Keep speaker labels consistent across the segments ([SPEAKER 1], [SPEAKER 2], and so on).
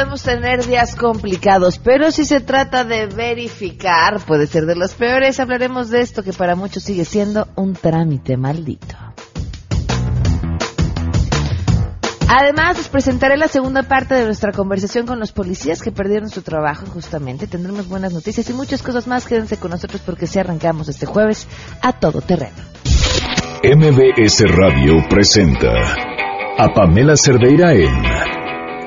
[SPEAKER 1] podemos tener días complicados, pero si se trata de verificar, puede ser de los peores. Hablaremos de esto que para muchos sigue siendo un trámite maldito. Además, les presentaré la segunda parte de nuestra conversación con los policías que perdieron su trabajo justamente. Tendremos buenas noticias y muchas cosas más. Quédense con nosotros porque si arrancamos este jueves a todo terreno.
[SPEAKER 2] MBS Radio presenta a Pamela Cerdeira en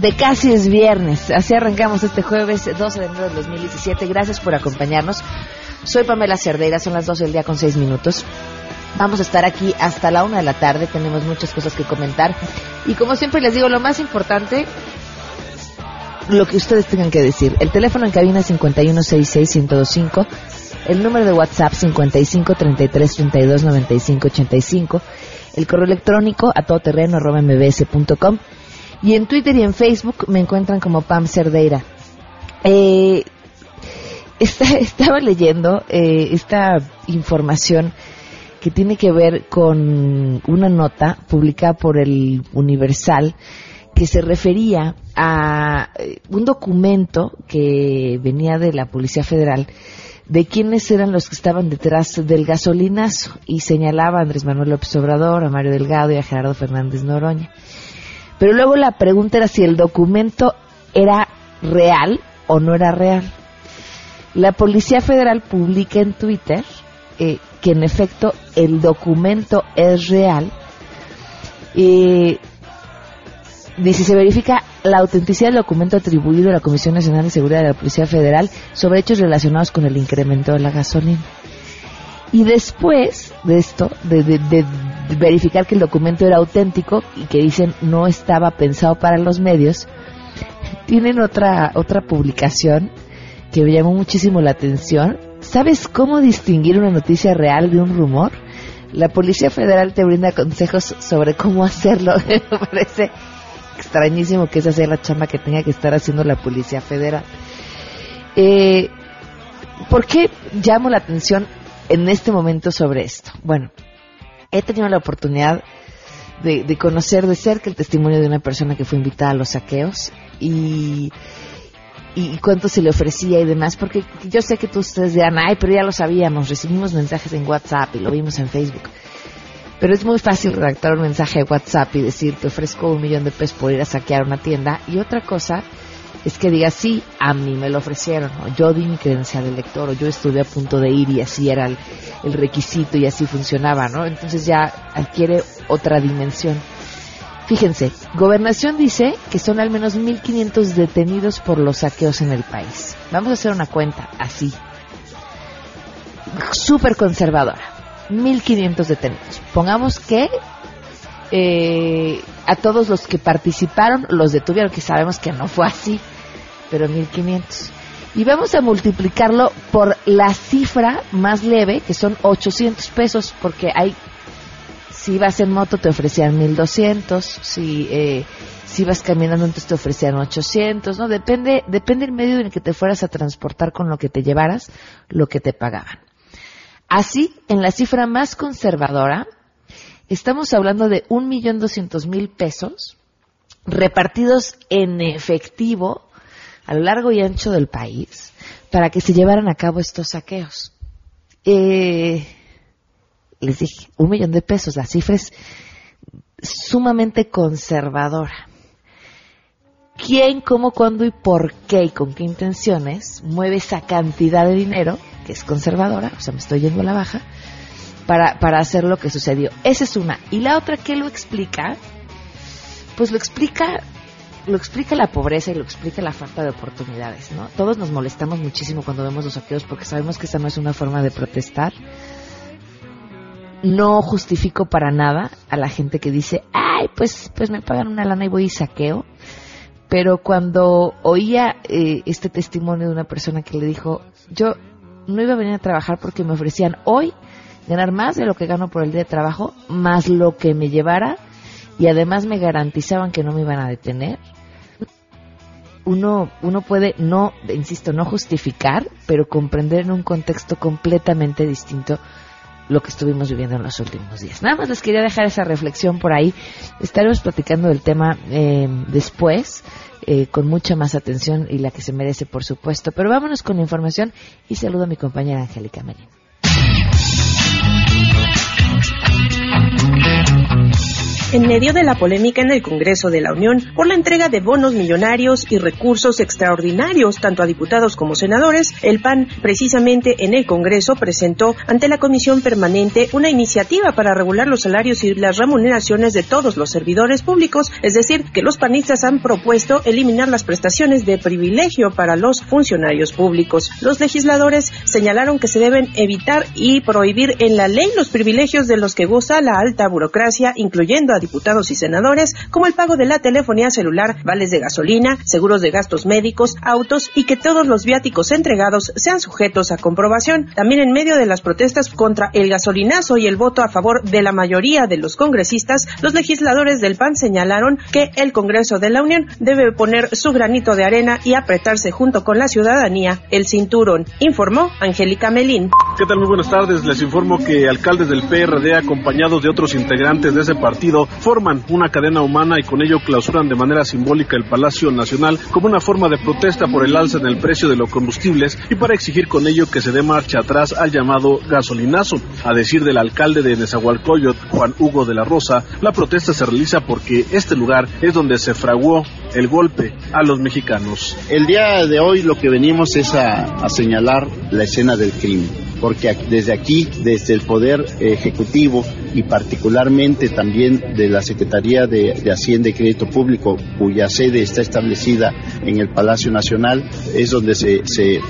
[SPEAKER 1] De casi es viernes. Así arrancamos este jueves 12 de enero del 2017. Gracias por acompañarnos. Soy Pamela Cerdeira, son las 12 del día con 6 minutos. Vamos a estar aquí hasta la una de la tarde, tenemos muchas cosas que comentar. Y como siempre les digo, lo más importante, lo que ustedes tengan que decir. El teléfono en cabina es 5166-1025, el número de WhatsApp 5533329585, el correo electrónico a todoterreno arroba mbs.com y en Twitter y en Facebook me encuentran como Pam Cerdeira. Eh, estaba leyendo eh, esta información que tiene que ver con una nota publicada por el Universal que se refería a eh, un documento que venía de la Policía Federal de quiénes eran los que estaban detrás del gasolinazo y señalaba a Andrés Manuel López Obrador, a Mario Delgado y a Gerardo Fernández Noroña. Pero luego la pregunta era si el documento era real o no era real. La Policía Federal publica en Twitter eh, que en efecto el documento es real. Eh, dice, se verifica la autenticidad del documento atribuido a la Comisión Nacional de Seguridad de la Policía Federal sobre hechos relacionados con el incremento de la gasolina. Y después de esto, de, de- de verificar que el documento era auténtico y que dicen no estaba pensado para los medios, tienen otra, otra publicación que me llamó muchísimo la atención. ¿Sabes cómo distinguir una noticia real de un rumor? La Policía Federal te brinda consejos sobre cómo hacerlo. me parece extrañísimo que esa sea la chamba que tenga que estar haciendo la Policía Federal. Eh, ¿Por qué llamo la atención en este momento sobre esto? Bueno, he tenido la oportunidad de, de conocer de cerca el testimonio de una persona que fue invitada a los saqueos y, y cuánto se le ofrecía y demás, porque yo sé que tú ustedes dirán, ay, pero ya lo sabíamos, recibimos mensajes en WhatsApp y lo vimos en Facebook. Pero es muy fácil redactar un mensaje de WhatsApp y decir, te ofrezco un millón de pesos por ir a saquear una tienda. Y otra cosa es que digas, sí, a mí me lo ofrecieron, yo di mi credencial de lector, o yo estuve a punto de ir y así era el, el requisito y así funcionaba, ¿no? Entonces ya adquiere otra dimensión. Fíjense, Gobernación dice que son al menos 1.500 detenidos por los saqueos en el país. Vamos a hacer una cuenta así. Súper conservadora. 1.500 detenidos. Pongamos que eh, a todos los que participaron los detuvieron, que sabemos que no fue así, pero 1.500. Y vamos a multiplicarlo por la cifra más leve, que son 800 pesos, porque hay si ibas en moto te ofrecían 1200, si eh, si ibas caminando entonces te ofrecían 800, ¿no? Depende depende el medio en el que te fueras a transportar con lo que te llevaras, lo que te pagaban. Así, en la cifra más conservadora, estamos hablando de un millón doscientos mil pesos repartidos en efectivo a lo largo y ancho del país para que se llevaran a cabo estos saqueos. Eh, les dije, un millón de pesos, la cifra es sumamente conservadora. ¿Quién, cómo, cuándo y por qué y con qué intenciones mueve esa cantidad de dinero, que es conservadora, o sea, me estoy yendo a la baja, para, para hacer lo que sucedió? Esa es una. Y la otra, ¿qué lo explica? Pues lo explica lo explica la pobreza y lo explica la falta de oportunidades, ¿no? Todos nos molestamos muchísimo cuando vemos los saqueos porque sabemos que esta no es una forma de protestar. No justifico para nada a la gente que dice, ay, pues, pues me pagan una lana y voy y saqueo. pero cuando oía eh, este testimonio de una persona que le dijo, yo no iba a venir a trabajar porque me ofrecían hoy ganar más de lo que gano por el día de trabajo, más lo que me llevara, y además me garantizaban que no me iban a detener, uno, uno puede no, insisto, no justificar, pero comprender en un contexto completamente distinto lo que estuvimos viviendo en los últimos días. Nada más les quería dejar esa reflexión por ahí. Estaremos platicando del tema eh, después. Eh, con mucha más atención y la que se merece, por supuesto. Pero vámonos con la información y saludo a mi compañera Angélica Melín.
[SPEAKER 3] En medio de la polémica en el Congreso de la Unión por la entrega de bonos millonarios y recursos extraordinarios tanto a diputados como senadores, el PAN precisamente en el Congreso presentó ante la Comisión Permanente una iniciativa para regular los salarios y las remuneraciones de todos los servidores públicos, es decir, que los panistas han propuesto eliminar las prestaciones de privilegio para los funcionarios públicos. Los legisladores señalaron que se deben evitar y prohibir en la ley los privilegios de los que goza la alta burocracia, incluyendo a diputados y senadores, como el pago de la telefonía celular, vales de gasolina, seguros de gastos médicos, autos y que todos los viáticos entregados sean sujetos a comprobación. También en medio de las protestas contra el gasolinazo y el voto a favor de la mayoría de los congresistas, los legisladores del PAN señalaron que el Congreso de la Unión debe poner su granito de arena y apretarse junto con la ciudadanía el cinturón, informó Angélica Melín.
[SPEAKER 4] ¿Qué tal? Muy buenas tardes. Les informo que alcaldes del PRD acompañados de otros integrantes de ese partido forman una cadena humana y con ello clausuran de manera simbólica el Palacio Nacional como una forma de protesta por el alza en el precio de los combustibles y para exigir con ello que se dé marcha atrás al llamado gasolinazo. A decir del alcalde de Nezahualcóyotl, Juan Hugo de la Rosa, la protesta se realiza porque este lugar es donde se fraguó el golpe a los mexicanos.
[SPEAKER 5] El día de hoy lo que venimos es a, señalar la escena del crimen, porque desde aquí, desde el Poder Ejecutivo y particularmente también de la Secretaría de, Hacienda y Crédito Público, cuya sede está establecida en el Palacio Nacional, es donde se,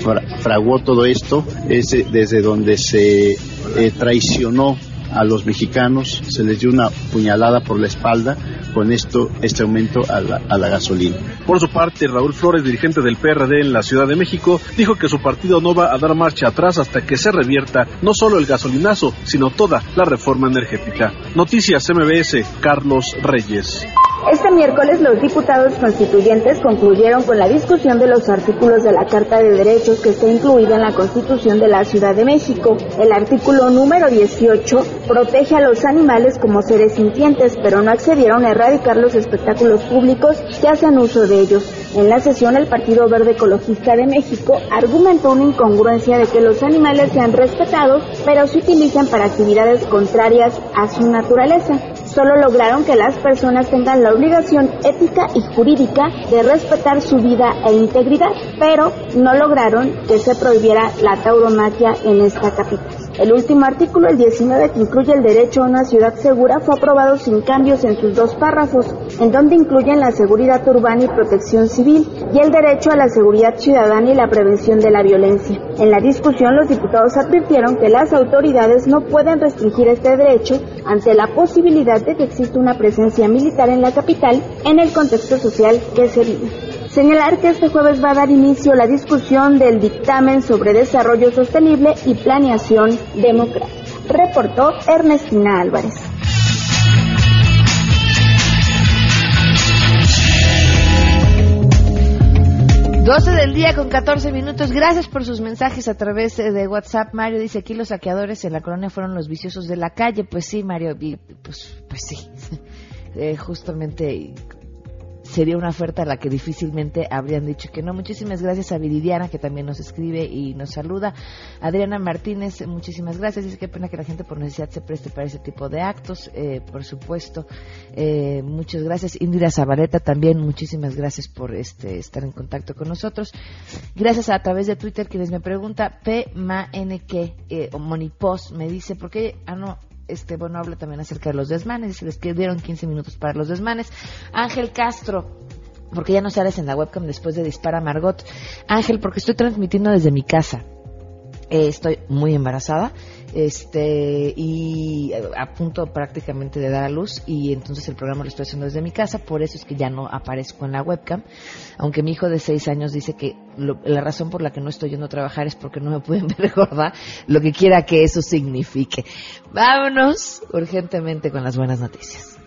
[SPEAKER 5] fraguó todo esto, es desde donde se eh, traicionó a los mexicanos, se les dio una puñalada por la espalda con esto, este aumento a la, a la gasolina.
[SPEAKER 4] Por su parte, Raúl Flores, dirigente del PRD en la Ciudad de México, dijo que su partido no va a dar marcha atrás hasta que se revierta no solo el gasolinazo, sino toda la reforma energética. Noticias MBS, Carlos Reyes.
[SPEAKER 6] Este miércoles los diputados constituyentes concluyeron con la discusión de los artículos de la Carta de Derechos que está incluida en la Constitución de la Ciudad de México. El artículo número 18 protege a los animales como seres sintientes, pero no accedieron a erradicar los espectáculos públicos que hacen uso de ellos. En la sesión, el Partido Verde Ecologista de México argumentó una incongruencia de que los animales sean respetados, pero se utilizan para actividades contrarias a su naturaleza solo lograron que las personas tengan la obligación ética y jurídica de respetar su vida e integridad, pero no lograron que se prohibiera la tauromaquia en esta capital. El último artículo, el 19, que incluye el derecho a una ciudad segura, fue aprobado sin cambios en sus dos párrafos, en donde incluyen la seguridad urbana y protección civil y el derecho a la seguridad ciudadana y la prevención de la violencia. En la discusión, los diputados advirtieron que las autoridades no pueden restringir este derecho ante la posibilidad de que exista una presencia militar en la capital en el contexto social que se vive. Señalar que este jueves va a dar inicio la discusión del dictamen sobre desarrollo sostenible y planeación democrática. Reportó Ernestina Álvarez.
[SPEAKER 1] 12 del día con 14 minutos. Gracias por sus mensajes a través de WhatsApp. Mario dice aquí los saqueadores en la colonia fueron los viciosos de la calle. Pues sí, Mario, pues, pues sí. Eh, justamente sería una oferta a la que difícilmente habrían dicho que no. Muchísimas gracias a Viridiana, que también nos escribe y nos saluda. Adriana Martínez, muchísimas gracias. Dice que pena que la gente por necesidad se preste para ese tipo de actos, eh, por supuesto. Eh, muchas gracias. Indira Zabaleta también, muchísimas gracias por este, estar en contacto con nosotros. Gracias a, través de Twitter, quienes me pregunta, P. N. Eh, o Monipos, me dice, ¿por qué? Ah, no, este, bueno, habla también acerca de los desmanes, se les dieron 15 minutos para los desmanes. Ángel Castro, porque ya no sales en la webcam después de Dispara Margot. Ángel, porque estoy transmitiendo desde mi casa. Eh, estoy muy embarazada este y a punto prácticamente de dar a luz y entonces el programa lo estoy haciendo desde mi casa, por eso es que ya no aparezco en la webcam, aunque mi hijo de seis años dice que la razón por la que no estoy yendo a trabajar es porque no me pueden ver gorda, lo que quiera que eso signifique. Vámonos urgentemente con las buenas noticias.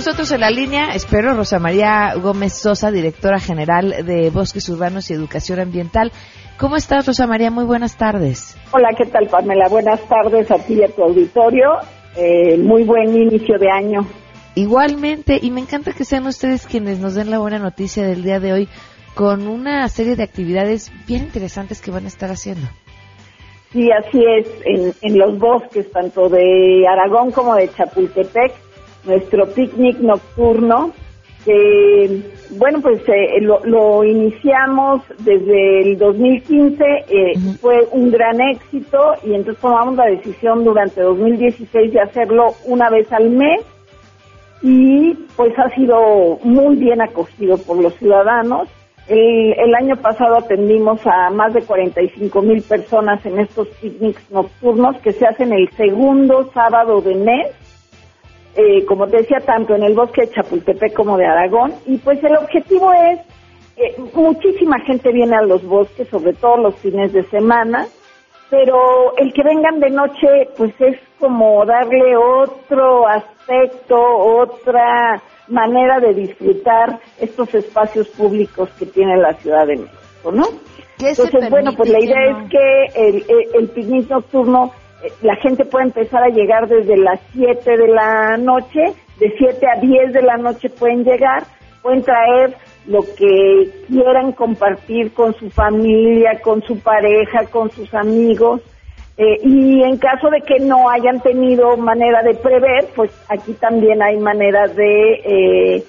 [SPEAKER 1] Nosotros en la línea, espero, Rosa María Gómez Sosa, directora general de Bosques Urbanos y Educación Ambiental. ¿Cómo estás, Rosa María? Muy buenas tardes.
[SPEAKER 7] Hola, ¿qué tal, Pamela? Buenas tardes a ti y a tu auditorio. Eh, muy buen inicio de año.
[SPEAKER 1] Igualmente, y me encanta que sean ustedes quienes nos den la buena noticia del día de hoy con una serie de actividades bien interesantes que van a estar haciendo.
[SPEAKER 7] Sí, así es, en, en los bosques, tanto de Aragón como de Chapultepec nuestro picnic nocturno, que bueno, pues eh, lo, iniciamos desde el 2015, eh, fue un gran éxito y entonces tomamos la decisión durante 2016 de hacerlo una vez al mes y pues ha sido muy bien acogido por los ciudadanos. El, el año pasado atendimos a más de 45 mil personas en estos picnics nocturnos que se hacen el segundo sábado de mes eh, como te decía, tanto en el bosque de Chapultepec como de Aragón. Y pues el objetivo es, eh, muchísima gente viene a los bosques, sobre todo los fines de semana, pero el que vengan de noche, pues es como darle otro aspecto, otra manera de disfrutar estos espacios públicos que tiene la Ciudad de México, ¿no? Entonces, bueno, pues la idea es que el, el picnic nocturno la gente puede empezar a llegar desde las 7 de la noche, de 7 a 10 de la noche pueden llegar, pueden traer lo que quieran compartir con su familia, con su pareja, con sus amigos. Eh, y en caso de que no hayan tenido manera de prever, pues aquí también hay manera de eh,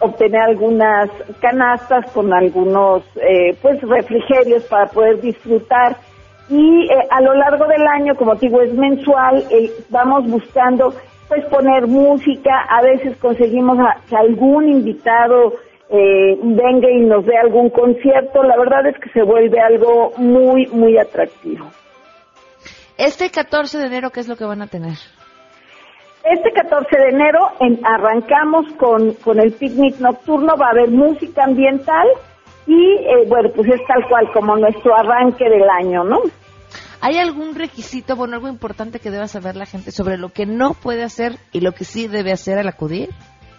[SPEAKER 7] obtener algunas canastas con algunos eh, pues refrigerios para poder disfrutar y eh, a lo largo del año, como te digo, es mensual, eh, vamos buscando pues poner música, a veces conseguimos que algún invitado eh, venga y nos dé algún concierto, la verdad es que se vuelve algo muy, muy atractivo.
[SPEAKER 1] Este 14 de enero, ¿qué es lo que van a tener?
[SPEAKER 7] Este 14 de enero arrancamos con, con el picnic nocturno, va a haber música ambiental y bueno, pues es tal cual como nuestro arranque del año, ¿no?
[SPEAKER 1] ¿Hay algún requisito, bueno, algo importante que deba saber la gente sobre lo que no puede hacer y lo que sí debe hacer al acudir?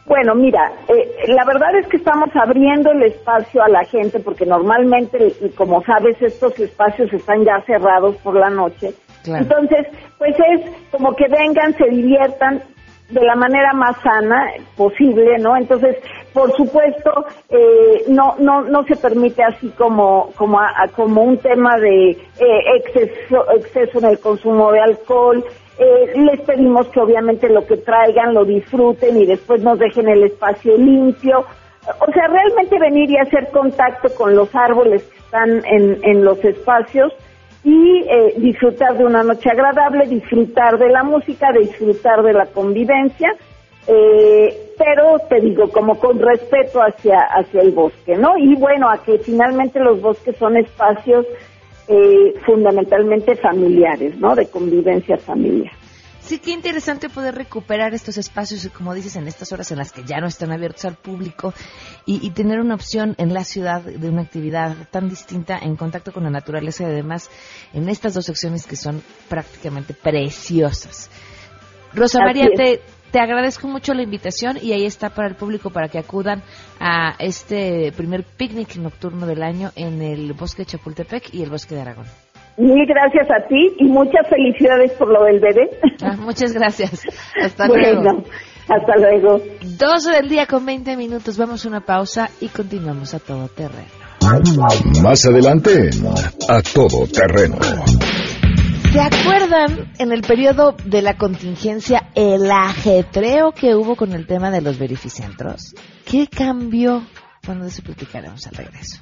[SPEAKER 7] Bueno, mira, eh, la verdad es que estamos abriendo el espacio a la gente porque normalmente, y como sabes, estos espacios están ya cerrados por la noche. Entonces, pues es como que vengan, se diviertan, de la manera más sana posible, ¿no? Entonces, por supuesto, eh, no, no, no se permite así como, como, como un tema de eh, exceso, exceso en el consumo de alcohol. Eh, les pedimos que obviamente lo que traigan lo disfruten y después nos dejen el espacio limpio. O sea, realmente venir y hacer contacto con los árboles que están en, en los espacios y eh, disfrutar de una noche agradable, disfrutar de la música, disfrutar de la convivencia, eh, pero te digo, como con respeto hacia, hacia el bosque, ¿no? Y bueno, a que finalmente los bosques son espacios eh, fundamentalmente familiares, ¿no? De convivencia familiar.
[SPEAKER 1] Sí, qué interesante poder recuperar estos espacios, como dices, en estas horas en las que ya no están abiertos al público y, tener una opción en la ciudad de una actividad tan distinta en contacto con la naturaleza y además en estas dos secciones que son prácticamente preciosas. Rosa María, te, te agradezco mucho la invitación y ahí está para el público para que acudan a este primer picnic nocturno del año en el bosque de Chapultepec y el bosque de Aragón.
[SPEAKER 7] Mil gracias a ti y muchas felicidades por lo del bebé.
[SPEAKER 1] Ah, muchas gracias. Hasta luego.
[SPEAKER 7] Hasta luego.
[SPEAKER 1] 12 del día con 20 minutos. Vamos a una pausa y continuamos a todo terreno.
[SPEAKER 2] Más adelante, a todo terreno.
[SPEAKER 1] ¿Se acuerdan en el periodo de la contingencia el ajetreo que hubo con el tema de los verificentros? ¿Qué cambió? Cuando eso platicaremos al regreso.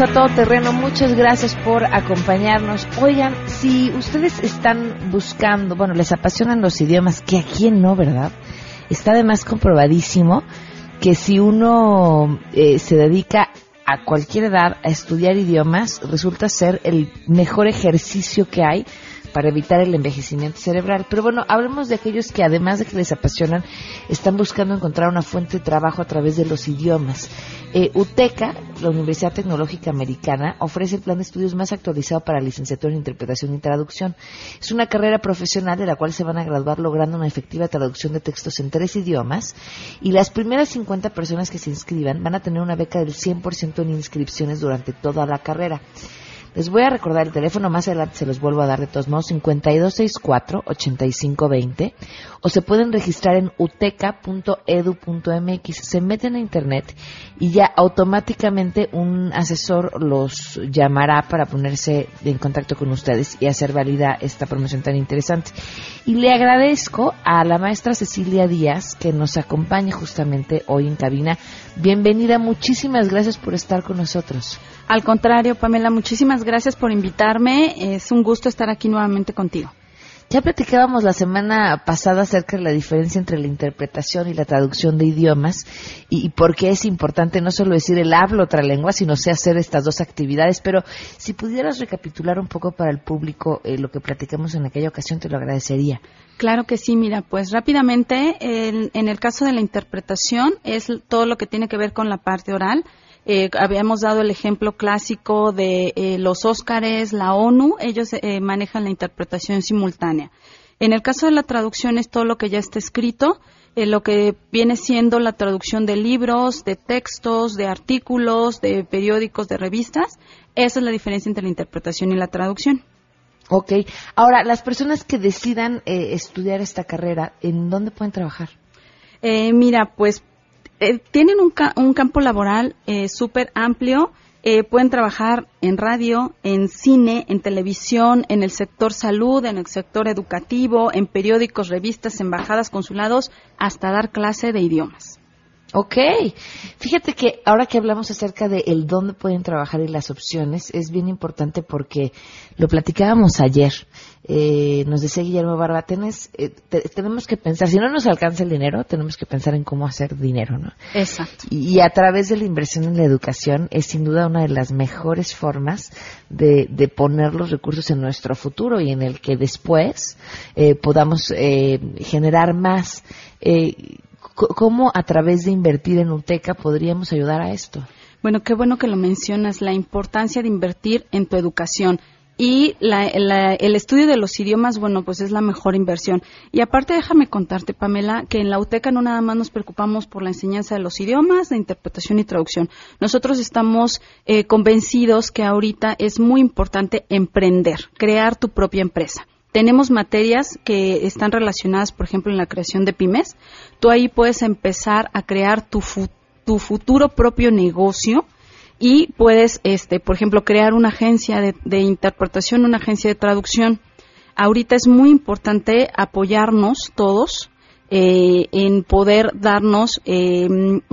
[SPEAKER 1] A todo terreno. Muchas gracias por acompañarnos. Oigan, si ustedes están buscando, bueno, les apasionan los idiomas, que a quién no, ¿verdad? Está además comprobadísimo que si uno eh, se dedica a cualquier edad a estudiar idiomas, resulta ser el mejor ejercicio que hay para evitar el envejecimiento cerebral. Pero bueno, hablemos de aquellos que además de que les apasionan, están buscando encontrar una fuente de trabajo a través de los idiomas. Eh, UTECA, la Universidad Tecnológica Americana, ofrece el plan de estudios más actualizado para licenciatura en interpretación y traducción. Es una carrera profesional de la cual se van a graduar logrando una efectiva traducción de textos en tres idiomas y las primeras 50 personas que se inscriban van a tener una beca del 100% en inscripciones durante toda la carrera. Les voy a recordar el teléfono, más adelante se los vuelvo a dar de todos modos, 5264-8520, o se pueden registrar en uteca.edu.mx. Se meten a internet y ya automáticamente un asesor los llamará para ponerse en contacto con ustedes y hacer válida esta promoción tan interesante. Y le agradezco a la maestra Cecilia Díaz que nos acompañe justamente hoy en cabina. Bienvenida, muchísimas gracias por estar con nosotros.
[SPEAKER 8] Al contrario, Pamela, muchísimas gracias por invitarme. Es un gusto estar aquí nuevamente contigo.
[SPEAKER 1] Ya platicábamos la semana pasada acerca de la diferencia entre la interpretación y la traducción de idiomas y, por qué es importante no solo decir el hablo otra lengua, sino sé hacer estas dos actividades. Pero si pudieras recapitular un poco para el público eh, lo que platicamos en aquella ocasión, te lo agradecería.
[SPEAKER 8] Claro que sí, mira, pues rápidamente, en el caso de la interpretación es todo lo que tiene que ver con la parte oral eh, habíamos dado el ejemplo clásico de eh, los Óscares, la ONU, ellos eh, manejan la interpretación simultánea. En el caso de la traducción es todo lo que ya está escrito, lo que viene siendo la traducción de libros, de textos, de artículos, de periódicos, de revistas. Esa es la diferencia entre la interpretación y la traducción.
[SPEAKER 1] Ok. Ahora, las personas que decidan estudiar esta carrera, ¿en dónde pueden trabajar?
[SPEAKER 8] mira, pues eh, tienen un, un, campo laboral eh, súper amplio. Eh, pueden trabajar en radio, en cine, en televisión, en el sector salud, en el sector educativo, en periódicos, revistas, embajadas, consulados, hasta dar clase de idiomas.
[SPEAKER 1] Ok, fíjate que ahora que hablamos acerca de el dónde pueden trabajar y las opciones, es bien importante porque lo platicábamos ayer. Eh, nos decía Guillermo Barba, eh, tenemos que pensar, si no nos alcanza el dinero, tenemos que pensar en cómo hacer dinero, ¿no?
[SPEAKER 8] Exacto.
[SPEAKER 1] Y, a través de la inversión en la educación es sin duda una de las mejores formas de, poner los recursos en nuestro futuro y en el que después eh, podamos eh, generar más. Eh, ¿Cómo a través de invertir en UTECA podríamos ayudar a esto?
[SPEAKER 8] Bueno, qué bueno que lo mencionas, la importancia de invertir en tu educación. Y el estudio de los idiomas, bueno, pues es la mejor inversión. Y aparte, déjame contarte, Pamela, que en la UTECA no nada más nos preocupamos por la enseñanza de los idiomas, de interpretación y traducción. Nosotros estamos eh, convencidos que ahorita es muy importante emprender, crear tu propia empresa. Tenemos materias que están relacionadas, por ejemplo, en la creación de pymes. Tú ahí puedes empezar a crear tu, tu futuro propio negocio y puedes, este, por ejemplo, crear una agencia de, de interpretación, una agencia de traducción. Ahorita es muy importante apoyarnos todos eh, en poder darnos, eh,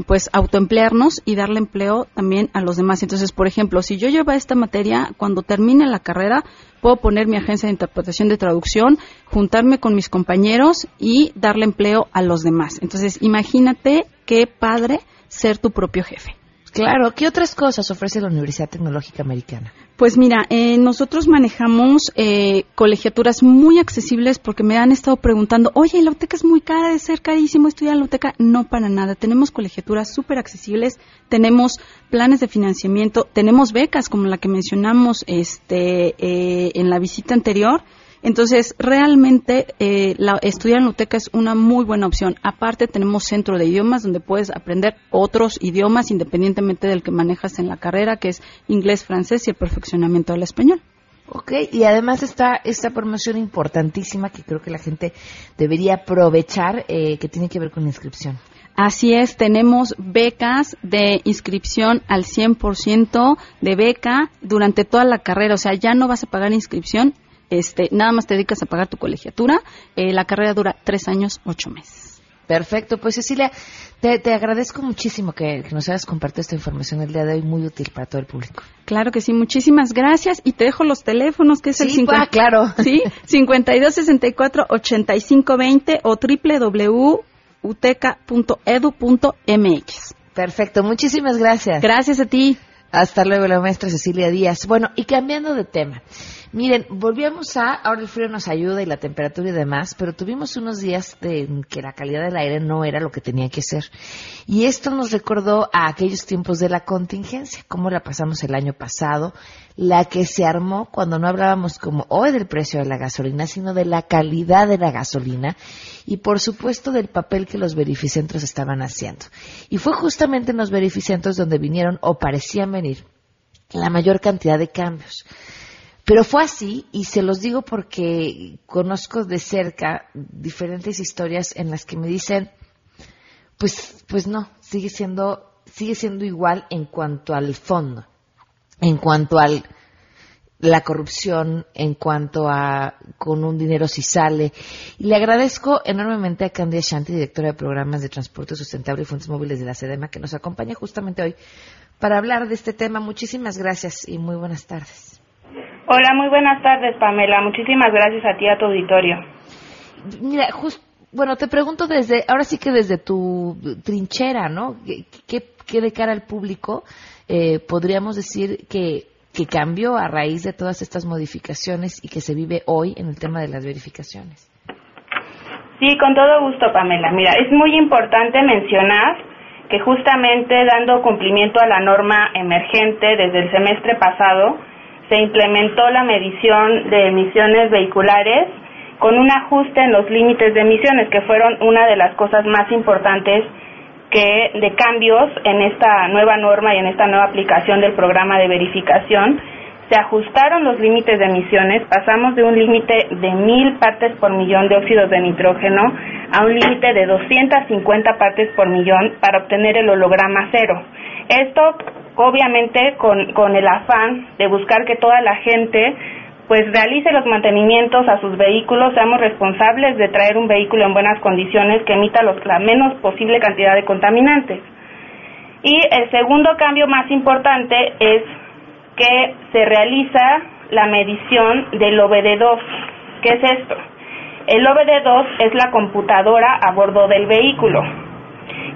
[SPEAKER 8] pues, autoemplearnos y darle empleo también a los demás. Entonces, por ejemplo, si yo llevo esta materia, cuando termine la carrera, puedo poner mi agencia de interpretación de traducción, juntarme con mis compañeros y darle empleo a los demás. Entonces, imagínate qué padre ser tu propio jefe.
[SPEAKER 1] Claro, ¿qué otras cosas ofrece la Universidad Tecnológica Americana?
[SPEAKER 8] Pues mira, eh, nosotros manejamos eh, colegiaturas muy accesibles porque me han estado preguntando, oye, la UTECA es muy cara, de ser carísimo estudiar la UTECA. No, para nada. Tenemos colegiaturas súper accesibles, tenemos planes de financiamiento, tenemos becas como la que mencionamos este, eh, en la visita anterior entonces, realmente eh, la, estudiar en UTECA es una muy buena opción. Aparte, tenemos centro de idiomas donde puedes aprender otros idiomas independientemente del que manejas en la carrera, que es inglés, francés y el perfeccionamiento del español.
[SPEAKER 1] Ok, y además está esta promoción importantísima que creo que la gente debería aprovechar, eh, que tiene que ver con la inscripción.
[SPEAKER 8] Así es, tenemos becas de inscripción al 100% de beca durante toda la carrera, o sea, ya no vas a pagar inscripción, este, nada más te dedicas a pagar tu colegiatura. Eh, la carrera dura tres años, ocho meses.
[SPEAKER 1] Perfecto, pues Cecilia, te, agradezco muchísimo que, nos hayas compartido esta información el día de hoy, muy útil para todo el público.
[SPEAKER 8] Claro que sí, muchísimas gracias y te dejo los teléfonos, que es el
[SPEAKER 1] 50, ah, claro.
[SPEAKER 8] Sí, 5264-8520 o www.uteca.edu.mx.
[SPEAKER 1] Perfecto, muchísimas gracias.
[SPEAKER 8] Gracias a ti.
[SPEAKER 1] Hasta luego, la maestra Cecilia Díaz. Bueno, y cambiando de tema. Miren, volvíamos a, ahora el frío nos ayuda y la temperatura y demás, pero tuvimos unos días de que la calidad del aire no era lo que tenía que ser. Y esto nos recordó a aquellos tiempos de la contingencia, cómo la pasamos el año pasado, la que se armó cuando no hablábamos como hoy del precio de la gasolina, sino de la calidad de la gasolina y por supuesto del papel que los verificentros estaban haciendo. Y fue justamente en los verificentros donde vinieron o parecían venir la mayor cantidad de cambios. Pero fue así y se los digo porque conozco de cerca diferentes historias en las que me dicen, pues, pues no, sigue siendo, sigue siendo igual en cuanto al fondo, en cuanto a la corrupción, en cuanto a con un dinero si sale. Y le agradezco enormemente a Candia Shanti, directora de programas de transporte sustentable y fuentes móviles de la SEDEMA, que nos acompaña justamente hoy para hablar de este tema. Muchísimas gracias y muy buenas tardes.
[SPEAKER 9] Hola, muy buenas tardes, Pamela. Muchísimas gracias a ti, a tu auditorio.
[SPEAKER 1] Mira, bueno, te pregunto desde, ahora sí que desde tu trinchera, ¿no? ¿Qué, de cara al público eh, podríamos decir que, que cambió a raíz de todas estas modificaciones y que se vive hoy en el tema de las verificaciones?
[SPEAKER 9] Sí, con todo gusto, Pamela. Mira, es muy importante mencionar que justamente dando cumplimiento a la norma emergente desde el semestre pasado, se implementó la medición de emisiones vehiculares con un ajuste en los límites de emisiones, que fueron una de las cosas más importantes que de cambios en esta nueva norma y en esta nueva aplicación del programa de verificación. Se ajustaron los límites de emisiones, pasamos de un límite de mil partes por millón de óxidos de nitrógeno a un límite de 250 partes por millón para obtener el holograma cero. Esto obviamente con, con el afán de buscar que toda la gente pues realice los mantenimientos a sus vehículos, seamos responsables de traer un vehículo en buenas condiciones que emita los, la menos posible cantidad de contaminantes. Y el segundo cambio más importante es que se realiza la medición del OBD2. ¿Qué es esto? El OBD2 es la computadora a bordo del vehículo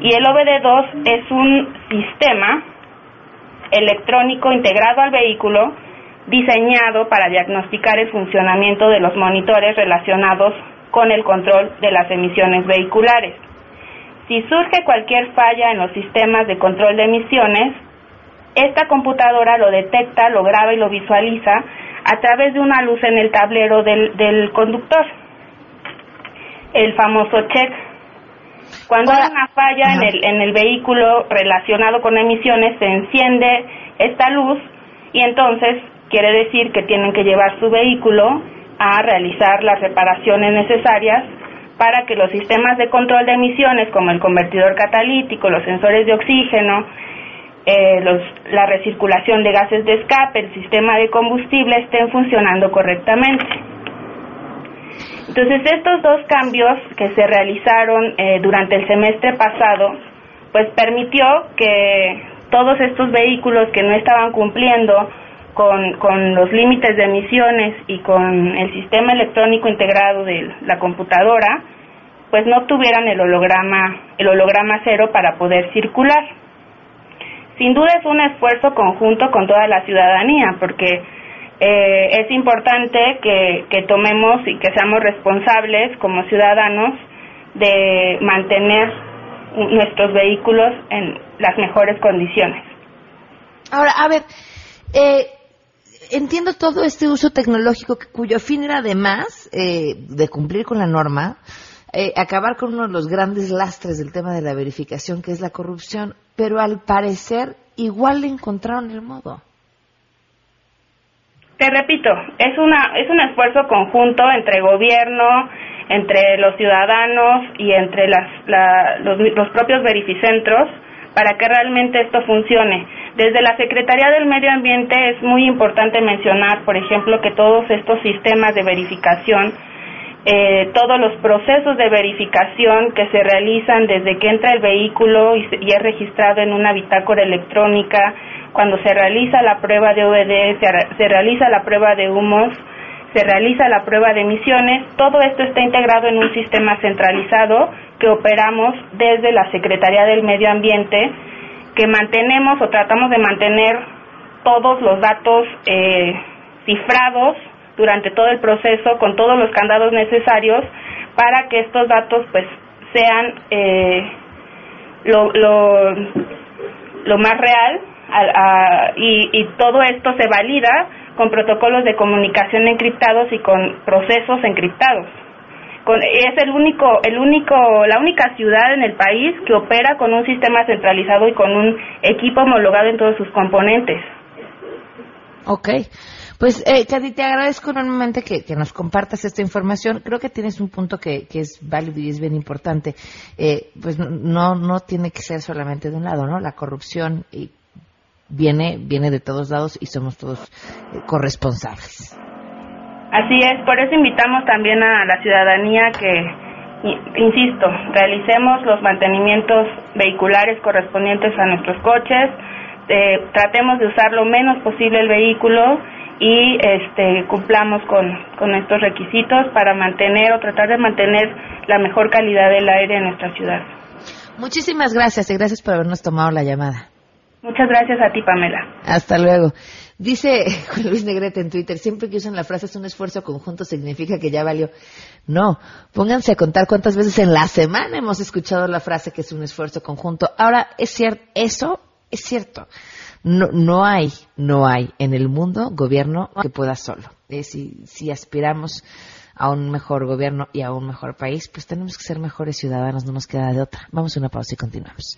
[SPEAKER 9] y el OBD2 es un sistema electrónico integrado al vehículo diseñado para diagnosticar el funcionamiento de los monitores relacionados con el control de las emisiones vehiculares. Si surge cualquier falla en los sistemas de control de emisiones, esta computadora lo detecta, lo graba y lo visualiza a través de una luz en el tablero del, conductor, el famoso check. Cuando hay una falla en el, en el vehículo relacionado con emisiones, se enciende esta luz y entonces quiere decir que tienen que llevar su vehículo a realizar las reparaciones necesarias para que los sistemas de control de emisiones como el convertidor catalítico, los sensores de oxígeno, eh, los, la recirculación de gases de escape, el sistema de combustible estén funcionando correctamente. Entonces, estos dos cambios que se realizaron eh, durante el semestre pasado, pues permitió que todos estos vehículos que no estaban cumpliendo con, con los límites de emisiones y con el sistema electrónico integrado de la computadora, pues no tuvieran el holograma, el holograma cero para poder circular. sin duda es un esfuerzo conjunto con toda la ciudadanía, porque eh, es importante que, tomemos y que seamos responsables como ciudadanos de mantener nuestros vehículos en las mejores condiciones.
[SPEAKER 1] Ahora, a ver, eh, entiendo todo este uso tecnológico cuyo fin era además eh, de cumplir con la norma, eh, acabar con uno de los grandes lastres del tema de la verificación, que es la corrupción, pero al parecer igual le encontraron el modo.
[SPEAKER 9] Te repito, es una es un esfuerzo conjunto entre gobierno, entre los ciudadanos y entre las, los, los propios verificentros para que realmente esto funcione. Desde la Secretaría del Medio Ambiente es muy importante mencionar, por ejemplo, que todos estos sistemas de verificación, eh, todos los procesos de verificación que se realizan desde que entra el vehículo y, es registrado en una bitácora electrónica, cuando se realiza la prueba de OED, se, se realiza la prueba de humos, se realiza la prueba de emisiones, todo esto está integrado en un sistema centralizado que operamos desde la Secretaría del Medio Ambiente, que mantenemos o tratamos de mantener todos los datos eh, cifrados durante todo el proceso con todos los candados necesarios para que estos datos pues sean eh, lo, lo, más real y, y todo esto se valida con protocolos de comunicación encriptados y con procesos encriptados. es el único, el único, la única ciudad en el país que opera con un sistema centralizado y con un equipo homologado en todos sus componentes.
[SPEAKER 1] Ok. Pues, eh, te agradezco enormemente que, nos compartas esta información. Creo que tienes un punto que, que es válido y es bien importante. Eh, pues no, no tiene que ser solamente de un lado, ¿no? La corrupción y viene, viene de todos lados y somos todos eh, corresponsables.
[SPEAKER 9] Así es, por eso invitamos también a la ciudadanía que, insisto, realicemos los mantenimientos vehiculares correspondientes a nuestros coches, eh, tratemos de usar lo menos posible el vehículo y este, cumplamos con, con estos requisitos para mantener o tratar de mantener la mejor calidad del aire en nuestra ciudad.
[SPEAKER 1] Muchísimas gracias y gracias por habernos tomado la llamada.
[SPEAKER 9] Muchas gracias a ti, Pamela.
[SPEAKER 1] Hasta luego. Dice Juan Luis Negrete en Twitter, siempre que usan la frase es un esfuerzo conjunto significa que ya valió. No, pónganse a contar cuántas veces en la semana hemos escuchado la frase que es un esfuerzo conjunto. Ahora, es cierto, eso es cierto. No, no hay, no hay en el mundo gobierno que pueda solo. si, si aspiramos a un mejor gobierno y a un mejor país, pues tenemos que ser mejores ciudadanos, no nos queda de otra. Vamos a una pausa y continuamos.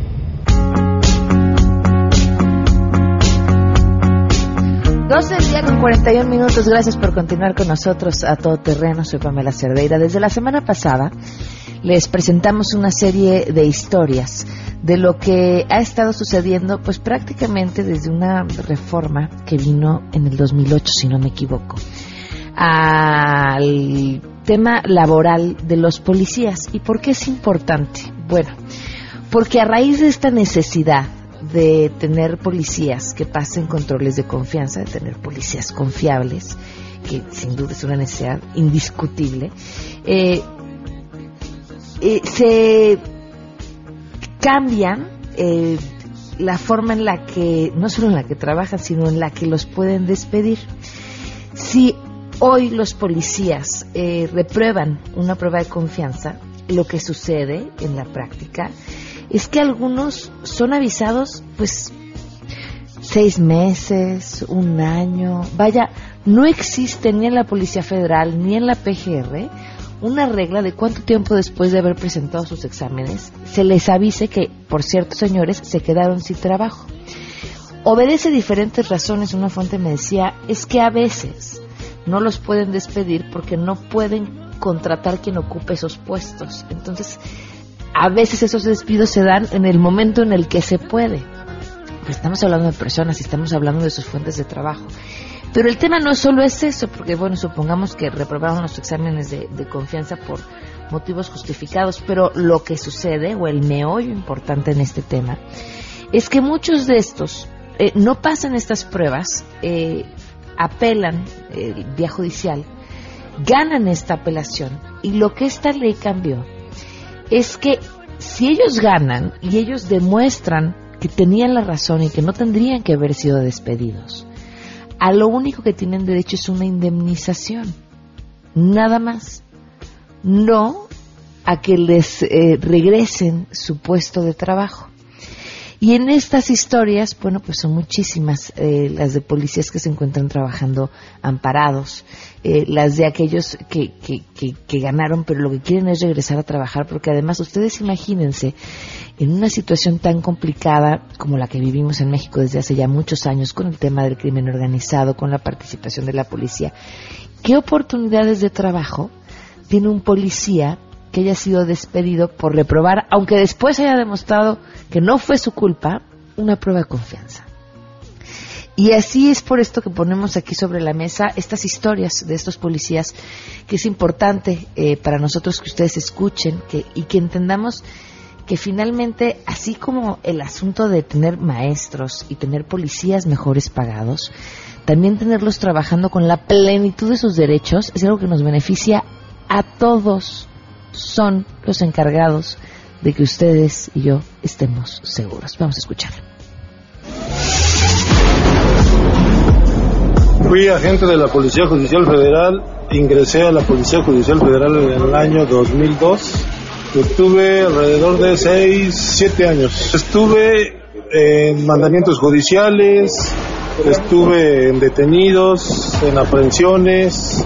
[SPEAKER 1] 12 del día con 41 minutos. Gracias por continuar con nosotros a todo terreno. Soy Pamela Cerdeira. Desde la semana pasada les presentamos una serie de historias de lo que ha estado sucediendo, pues prácticamente desde una reforma que vino en el 2008, si no me equivoco, al tema laboral de los policías. ¿Y por qué es importante? Bueno, porque a raíz de esta necesidad de tener policías que pasen controles de confianza, de tener policías confiables, que sin duda es una necesidad indiscutible, eh, eh, se cambian eh, la forma en la que, no solo en la que trabajan, sino en la que los pueden despedir. Si hoy los policías reprueban una prueba de confianza, lo que sucede en la práctica es que algunos son avisados pues seis meses, un año. Vaya, no existe ni en la Policía Federal ni en la PGR una regla de cuánto tiempo después de haber presentado sus exámenes se les avise que, por ciertos señores, se quedaron sin trabajo. Obedece diferentes razones. Una fuente me decía, es que a veces no los pueden despedir porque no pueden contratar quien ocupe esos puestos. Entonces, a veces esos despidos se dan en el momento en el que se puede. estamos hablando de personas y estamos hablando de sus fuentes de trabajo. Pero el tema no solo es eso, porque bueno, supongamos que reprobaron los exámenes de, confianza por motivos justificados, pero lo que sucede, o el meollo importante en este tema, es que muchos de estos eh, no pasan estas pruebas, eh, apelan el vía judicial, ganan esta apelación y lo que esta ley cambió es que si ellos ganan y ellos demuestran que tenían la razón y que no tendrían que haber sido despedidos, a lo único que tienen derecho es una indemnización, nada más, no a que les eh, regresen su puesto de trabajo. Y en estas historias, bueno, pues son muchísimas eh, las de policías que se encuentran trabajando amparados, eh, las de aquellos que, que, que, ganaron, pero lo que quieren es regresar a trabajar, porque además ustedes imagínense, en una situación tan complicada como la que vivimos en México desde hace ya muchos años, con el tema del crimen organizado, con la participación de la policía, ¿qué oportunidades de trabajo tiene un policía que haya sido despedido por reprobar, aunque después haya demostrado que no fue su culpa, una prueba de confianza. Y así es por esto que ponemos aquí sobre la mesa estas historias de estos policías, que es importante eh, para nosotros que ustedes escuchen y que entendamos que finalmente, así como el asunto de tener maestros y tener policías mejores pagados, también tenerlos trabajando con la plenitud de sus derechos es algo que nos beneficia a todos son los encargados de que ustedes y yo estemos seguros. Vamos a escuchar.
[SPEAKER 10] Fui agente de la Policía Judicial Federal, ingresé a la Policía Judicial Federal en el año 2002. Estuve alrededor de 6, 7 años. Estuve en mandamientos judiciales, estuve en detenidos, en aprehensiones,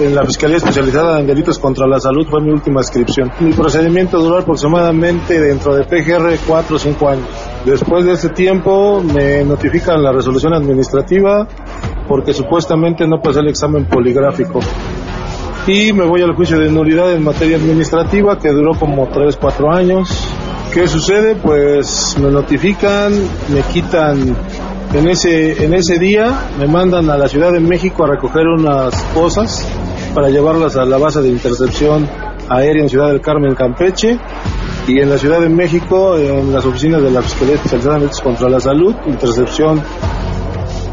[SPEAKER 10] en la Fiscalía Especializada en Delitos contra la Salud fue mi última inscripción. Mi procedimiento duró aproximadamente dentro de PGR 4 o 5 años. Después de ese tiempo me notifican la resolución administrativa porque supuestamente no pasé el examen poligráfico. Y me voy al juicio de nulidad en materia administrativa que duró como 3, 4 años. ¿Qué sucede? Pues me notifican, me quitan en ese, en ese día me mandan a la Ciudad de México a recoger unas cosas para llevarlas a la base de intercepción aérea en Ciudad del Carmen, Campeche, y en la Ciudad de México, en las oficinas de la Fiscalía Especializada contra la Salud, intercepción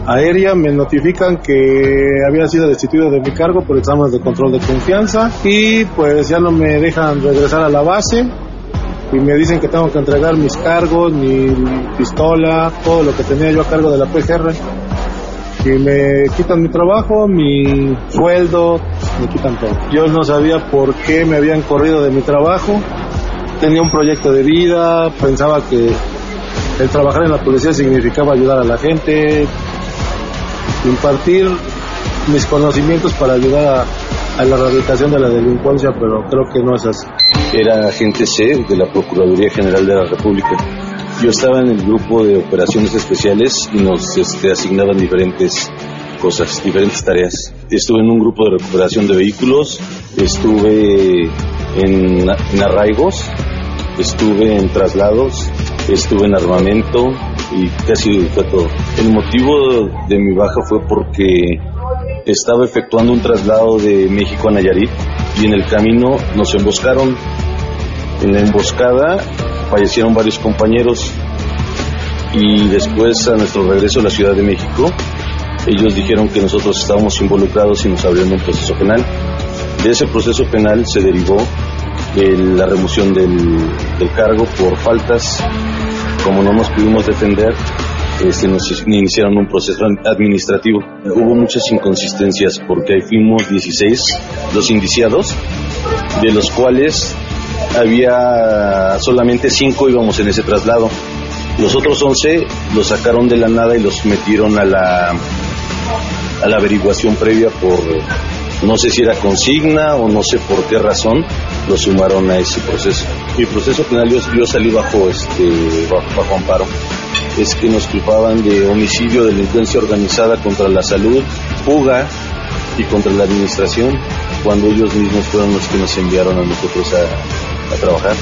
[SPEAKER 10] aérea, me notifican que había sido destituido de mi cargo por exámenes de control de confianza y pues ya no me dejan regresar a la base y me dicen que tengo que entregar mis cargos, mi pistola, todo lo que tenía yo a cargo de la PGR y me quitan mi trabajo, mi sueldo, me quitan todo. Yo no sabía por qué me habían corrido de mi trabajo, tenía un proyecto de vida, pensaba que el trabajar en la policía significaba ayudar a la gente, impartir mis conocimientos para ayudar a, la erradicación de la delincuencia, pero creo que no es así.
[SPEAKER 11] Era agente C de la Procuraduría General de la República yo estaba en el grupo de operaciones especiales y nos este, asignaban diferentes cosas, diferentes tareas. Estuve en un grupo de recuperación de vehículos, estuve en, arraigos, estuve en traslados, estuve en armamento y casi fue todo. El motivo de mi baja fue porque estaba efectuando un traslado de México a Nayarit y en el camino nos emboscaron. En la emboscada fallecieron varios compañeros y después a nuestro regreso a la Ciudad de México, ellos dijeron que nosotros estábamos involucrados y nos abrieron un proceso penal. De ese proceso penal se derivó la remoción del, cargo por faltas. Como no nos pudimos defender, este, nos iniciaron un proceso administrativo. Hubo muchas inconsistencias porque ahí fuimos 16 los indiciados, de los cuales había solamente cinco íbamos en ese traslado. Los otros 11 los sacaron de la nada y los metieron a la, a la averiguación previa por, no sé si era consigna o no sé por qué razón, lo sumaron a ese proceso. Mi proceso penal yo, salí bajo, este, bajo, amparo. Es que nos culpaban de homicidio, delincuencia organizada contra la salud, fuga y contra la administración cuando ellos mismos fueron los que nos enviaron a nosotros a, trabajar.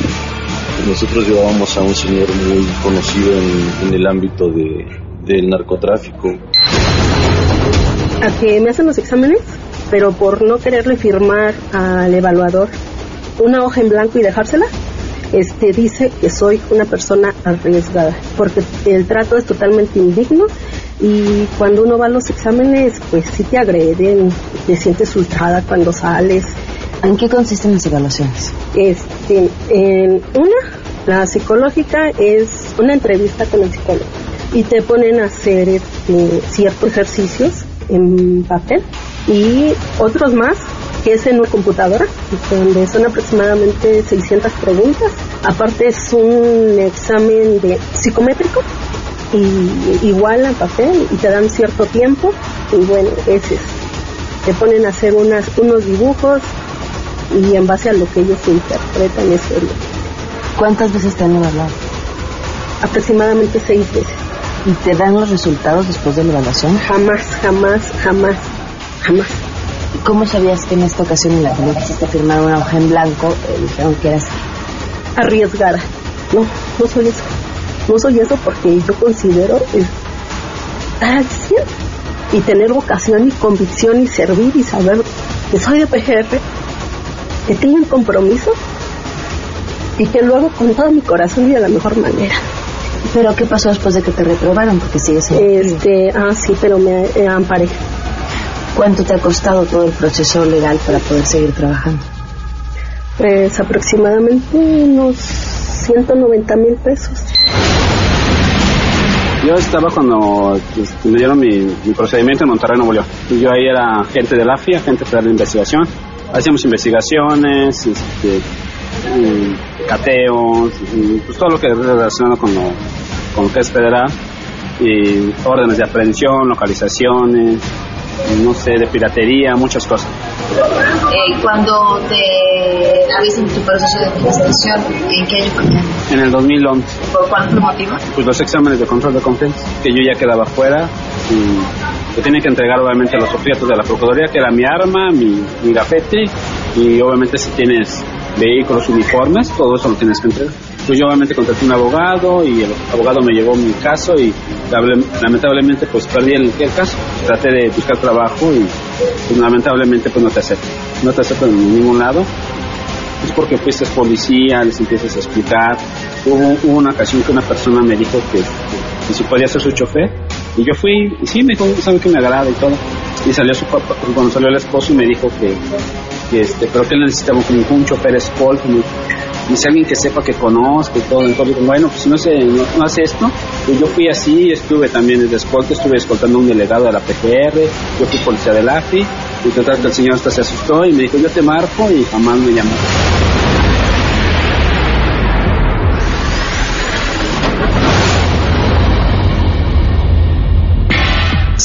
[SPEAKER 11] Nosotros llevábamos a un señor muy conocido en, el ámbito de, del narcotráfico.
[SPEAKER 12] A que me hacen los exámenes, pero por no quererle firmar al evaluador una hoja en blanco y dejársela, este dice que soy una persona arriesgada, porque el trato es totalmente indigno y cuando uno va a los exámenes, pues sí te agreden, te sientes ultrada cuando sales.
[SPEAKER 1] ¿En qué consisten las evaluaciones?
[SPEAKER 12] Este, en una, la psicológica es una entrevista con el psicólogo y te ponen a hacer este, ciertos ejercicios en papel y otros más que es en una computadora, donde son aproximadamente 600 preguntas. Aparte es un examen de psicométrico y igual en papel y te dan cierto tiempo y bueno, ese es. Te ponen a hacer unas, unos dibujos y en base a lo que ellos interpretan es serio.
[SPEAKER 1] ¿Cuántas veces te han evaluado?
[SPEAKER 12] Aproximadamente seis veces.
[SPEAKER 1] ¿Y te dan los resultados después de la evaluación?
[SPEAKER 12] Jamás, jamás, jamás, jamás.
[SPEAKER 1] ¿Cómo sabías que en esta ocasión en la que no quisiste firmar una hoja en blanco, eh, dijeron que eras
[SPEAKER 12] arriesgada? No, no soy eso. No soy eso porque yo considero estar y tener vocación y convicción y servir y saber que soy de PGR, que tengo un compromiso y que lo hago con todo mi corazón y de la mejor manera.
[SPEAKER 1] ¿Pero qué pasó después de que te reprobaron? Porque sigues
[SPEAKER 12] Este, ah, sí, pero me eh, amparé.
[SPEAKER 1] ¿Cuánto te ha costado todo el proceso legal para poder seguir trabajando?
[SPEAKER 12] Pues aproximadamente unos 190 mil pesos.
[SPEAKER 13] Yo estaba cuando pues, me dieron mi, procedimiento en Monterrey, Nuevo León. Yo ahí era gente de la FIA, gente federal de investigación. Hacíamos investigaciones, este, cateos, pues todo lo que es relacionado con lo, con lo que es federal. Y órdenes de aprehensión, localizaciones, no sé, de piratería, muchas cosas.
[SPEAKER 1] Eh, cuando te en tu proceso de investigación, ¿en qué año fue?
[SPEAKER 13] En el 2011.
[SPEAKER 1] ¿Por cuál motivo?
[SPEAKER 13] Pues los exámenes de control de confianza, que yo ya quedaba fuera y que tenía que entregar obviamente los objetos de la Procuraduría, que era mi arma, mi, mi gafete y obviamente si tienes vehículos, uniformes, todo eso lo tienes que entregar. Pues yo obviamente contraté un abogado y el abogado me llevó mi caso y lamentablemente pues perdí el, caso. Traté de buscar trabajo y pues, lamentablemente pues no te acepto. No te acepto en ningún lado. Es porque fuiste policía, les empiezas a explicar. Hubo, una ocasión que una persona me dijo que, si podía ser su chofer y yo fui y sí me dijo, sabe que me agrada y todo. Y salió su papá, cuando salió el esposo y me dijo que, que este, pero que él necesitaba un, chofer escolta dice alguien que sepa que conozca y todo. Entonces, bueno, pues si no, se, no, hace esto, pues yo fui así, estuve también de escolta, estuve escoltando a un delegado de la PGR, yo fui policía del AFI, y total el señor hasta se asustó y me dijo, yo te marco y jamás me llamó.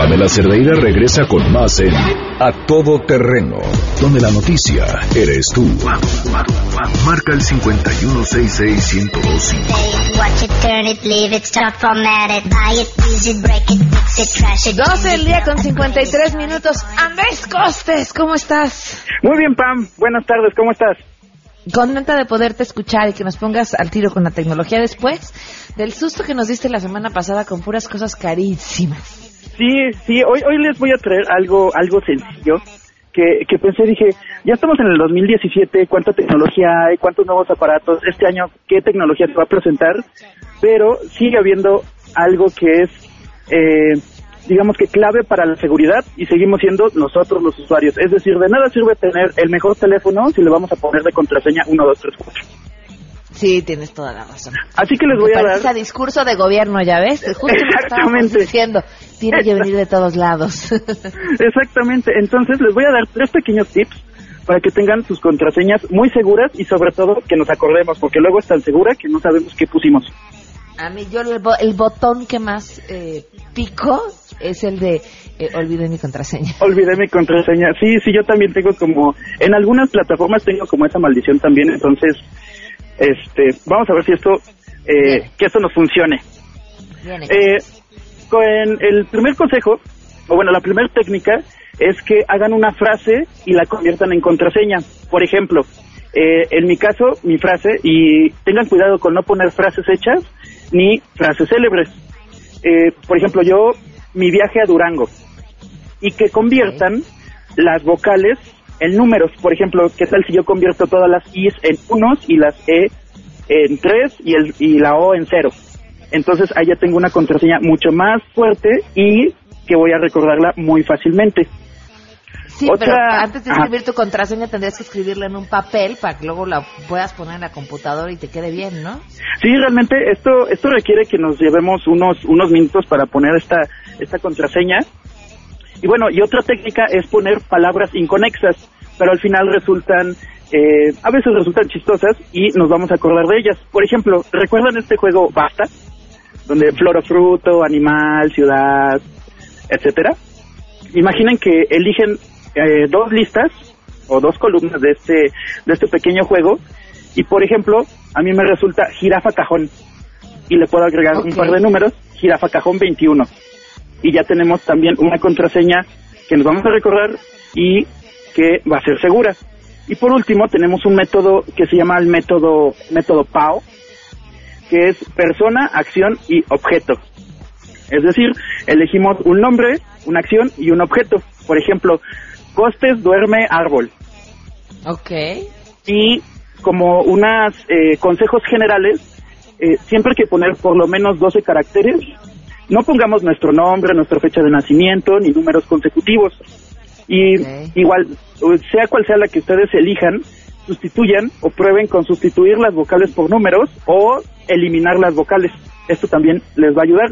[SPEAKER 2] Pamela Cerdeira regresa con más en A Todo Terreno, donde la noticia eres tú. Marca el 5161025.
[SPEAKER 1] 12 del día con 53 minutos. Andrés Costes, ¿cómo estás?
[SPEAKER 14] Muy bien, Pam. Buenas tardes, ¿cómo estás?
[SPEAKER 1] Contenta de poderte escuchar y que nos pongas al tiro con la tecnología después del susto que nos diste la semana pasada con puras cosas carísimas.
[SPEAKER 14] Sí, sí, hoy, hoy les voy a traer algo, algo sencillo que, que pensé, dije, ya estamos en el 2017, cuánta tecnología hay, cuántos nuevos aparatos, este año qué tecnología se va a presentar, pero sigue habiendo algo que es, eh, digamos que clave para la seguridad y seguimos siendo nosotros los usuarios. Es decir, de nada sirve tener el mejor teléfono si le vamos a poner de contraseña 1, 2, 3, 4.
[SPEAKER 1] Sí, tienes toda la razón.
[SPEAKER 14] Así que les voy a dar...
[SPEAKER 1] Ese discurso de gobierno, ya ves, justo Exactamente. Lo diciendo, tiene que venir de todos lados.
[SPEAKER 14] Exactamente, entonces les voy a dar tres pequeños tips para que tengan sus contraseñas muy seguras y sobre todo que nos acordemos, porque luego es tan segura que no sabemos qué pusimos.
[SPEAKER 1] A mí yo el, botón que más eh, pico es el de eh, olvidé mi contraseña.
[SPEAKER 14] Olvidé mi contraseña. Sí, sí, yo también tengo como, en algunas plataformas tengo como esa maldición también, entonces este, vamos a ver si esto, eh, que esto nos funcione. Eh, con el primer consejo, o bueno, la primera técnica es que hagan una frase y la conviertan en contraseña. Por ejemplo, eh, en mi caso, mi frase, y tengan cuidado con no poner frases hechas ni frases célebres. Eh, por ejemplo, yo, mi viaje a Durango, y que conviertan las vocales en números. Por ejemplo, ¿qué tal si yo convierto todas las I's en unos y las E en tres y, el, y la O en cero? Entonces ahí ya tengo una contraseña mucho más fuerte y que voy a recordarla muy fácilmente.
[SPEAKER 1] Sí, pero antes de escribir tu contraseña tendrías que escribirla en un papel para que luego la puedas poner en la computadora y te quede bien, ¿no?
[SPEAKER 14] Sí, realmente esto esto requiere que nos llevemos unos unos minutos para poner esta esta contraseña. Y bueno, y otra técnica es poner palabras inconexas, pero al final resultan eh, a veces resultan chistosas y nos vamos a acordar de ellas. Por ejemplo, ¿recuerdan este juego Basta? Donde floro, fruto, animal, ciudad, etcétera. Imaginen que eligen eh, dos listas o dos columnas de este, de este pequeño juego y por ejemplo a mí me resulta jirafa cajón y le puedo agregar un par de números, jirafa cajón 21 y ya tenemos también una contraseña que nos vamos a recordar y que va a ser segura. Y por último tenemos un método que se llama el método método PAO, que es persona, acción y objeto. Es decir, elegimos un nombre, una acción y un objeto. Por ejemplo, Costes duerme árbol.
[SPEAKER 1] Ok.
[SPEAKER 14] Y como unos eh, consejos generales, eh, siempre hay que poner por lo menos 12 caracteres. No pongamos nuestro nombre, nuestra fecha de nacimiento, ni números consecutivos. Y igual, sea cual sea la que ustedes elijan, sustituyan o prueben con sustituir las vocales por números o eliminar las vocales. Esto también les va a ayudar.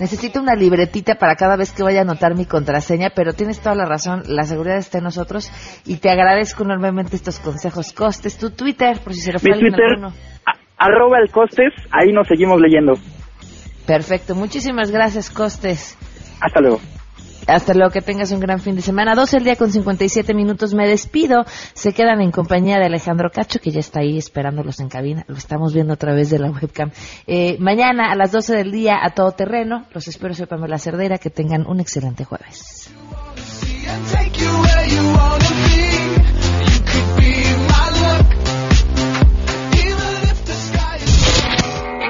[SPEAKER 1] Necesito una libretita para cada vez que vaya a anotar mi contraseña, pero tienes toda la razón, la seguridad está en nosotros y te agradezco enormemente estos consejos. Costes, tu Twitter, por si se lo
[SPEAKER 14] Mi Twitter, arroba el Costes, ahí nos seguimos leyendo.
[SPEAKER 1] Perfecto, muchísimas gracias, Costes.
[SPEAKER 14] Hasta luego.
[SPEAKER 1] Hasta luego, que tengas un gran fin de semana. 12 el día con 57 minutos. Me despido. Se quedan en compañía de Alejandro Cacho, que ya está ahí esperándolos en cabina. Lo estamos viendo a través de la webcam. Eh, mañana a las 12 del día a todo terreno. Los espero, soy Pamela Cerdera. Que tengan un excelente jueves.